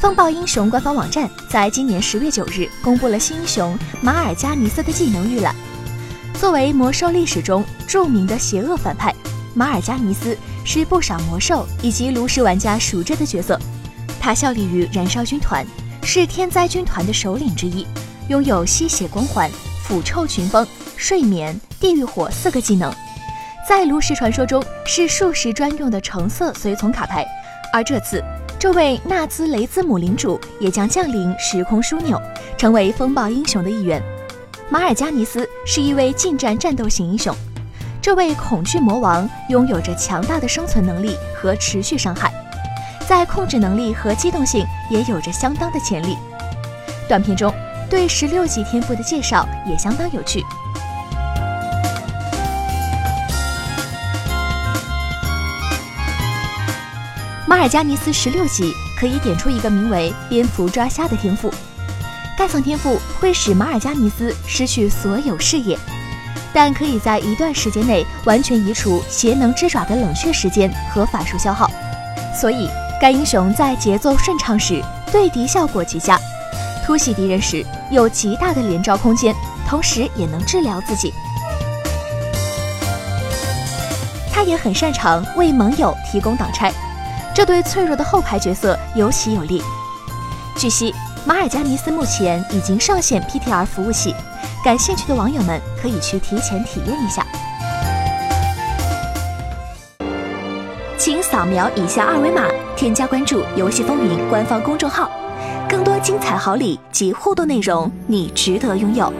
风暴英雄官方网站在今年十月九日公布了新英雄马尔加尼斯的技能预览。作为魔兽历史中著名的邪恶反派，马尔加尼斯是不少魔兽以及炉石玩家熟知的角色。他效力于燃烧军团，是天灾军团的首领之一，拥有吸血光环、腐臭群风、睡眠、地狱火四个技能。在炉石传说中是术士专用的橙色随从卡牌，而这次。这位纳兹雷兹姆领主也将降临时空枢纽，成为风暴英雄的一员。马尔加尼斯是一位近战战斗型英雄，这位恐惧魔王拥有着强大的生存能力和持续伤害，在控制能力和机动性也有着相当的潜力。短片中对十六级天赋的介绍也相当有趣。马尔加尼斯十六级可以点出一个名为“蝙蝠抓虾”的天赋，该层天赋会使马尔加尼斯失去所有视野，但可以在一段时间内完全移除邪能之爪的冷却时间和法术消耗，所以该英雄在节奏顺畅时对敌效果极佳，突袭敌人时有极大的连招空间，同时也能治疗自己。他也很擅长为盟友提供挡拆。这对脆弱的后排角色尤其有利。据悉，马尔加尼斯目前已经上线 PTR 服务器，感兴趣的网友们可以去提前体验一下。请扫描以下二维码，添加关注“游戏风云”官方公众号，更多精彩好礼及互动内容，你值得拥有。